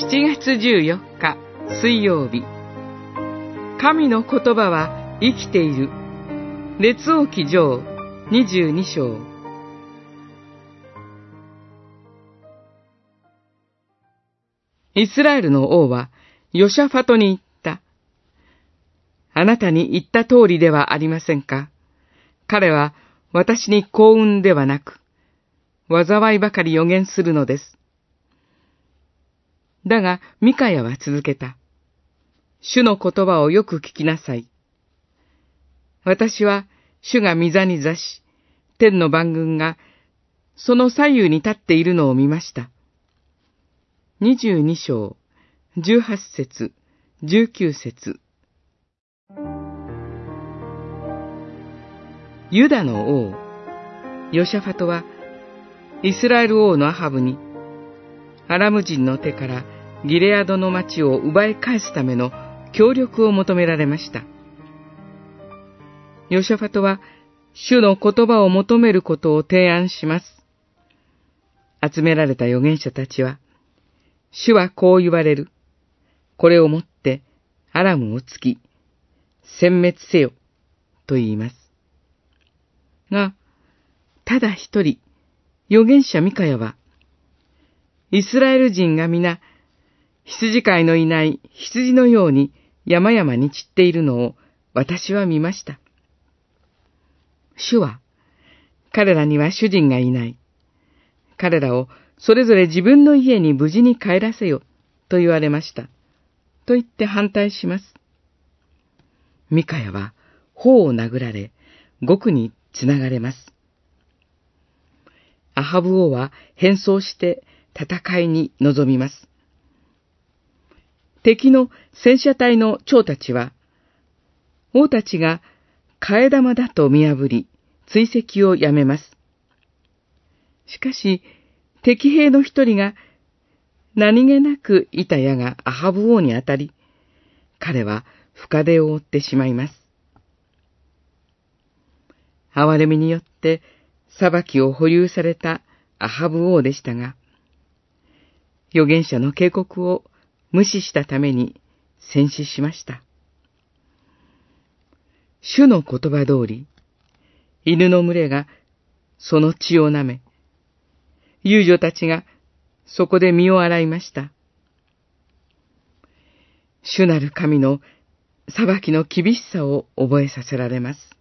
7月14日水曜日神の言葉は生きている列王記上22章イスラエルの王はヨシャファトに言った。あなたに言った通りではありませんか彼は私に幸運ではなく、災いばかり予言するのです。だが、ミカヤは続けた。主の言葉をよく聞きなさい。私は、主が御座に座し、天の番軍が、その左右に立っているのを見ました。二十二章、十八節、十九節。ユダの王、ヨシャファトは、イスラエル王のアハブに、アラム人の手からギレアドの町を奪い返すための協力を求められました。ヨシャファトは、主の言葉を求めることを提案します。集められた預言者たちは、主はこう言われる。これをもってアラムを突き、殲滅せよ、と言います。が、ただ一人、預言者ミカヤは、イスラエル人が皆、羊飼いのいない羊のように山々に散っているのを私は見ました。主は、彼らには主人がいない。彼らをそれぞれ自分の家に無事に帰らせよ、と言われました。と言って反対します。ミカヤは頬を殴られ、獄につながれます。アハブ王は変装して戦いに臨みます。敵の戦車隊の長たちは、王たちが替え玉だと見破り、追跡をやめます。しかし、敵兵の一人が、何気なくいた矢がアハブ王に当たり、彼は深手を負ってしまいます。哀れみによって裁きを保有されたアハブ王でしたが、預言者の警告を無視したために戦死しました。主の言葉通り、犬の群れがその血を舐め、遊女たちがそこで身を洗いました。主なる神の裁きの厳しさを覚えさせられます。